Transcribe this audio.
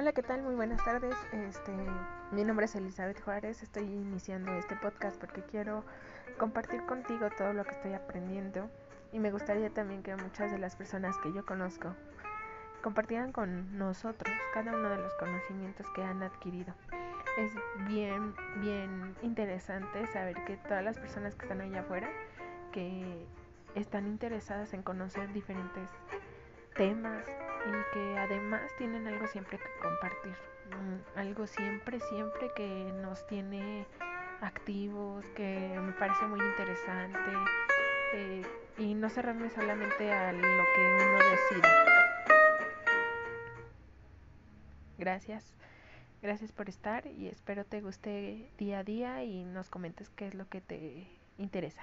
Hola, ¿qué tal? Muy buenas tardes. Este, mi nombre es Elizabeth Juárez. Estoy iniciando este podcast porque quiero compartir contigo todo lo que estoy aprendiendo y me gustaría también que muchas de las personas que yo conozco compartieran con nosotros cada uno de los conocimientos que han adquirido. Es bien, bien interesante saber que todas las personas que están allá afuera, que están interesadas en conocer diferentes temas, y que además tienen algo siempre que compartir, mm, algo siempre, siempre que nos tiene activos, que me parece muy interesante eh, y no cerrarme solamente a lo que uno decide. Gracias, gracias por estar y espero te guste día a día y nos comentes qué es lo que te interesa.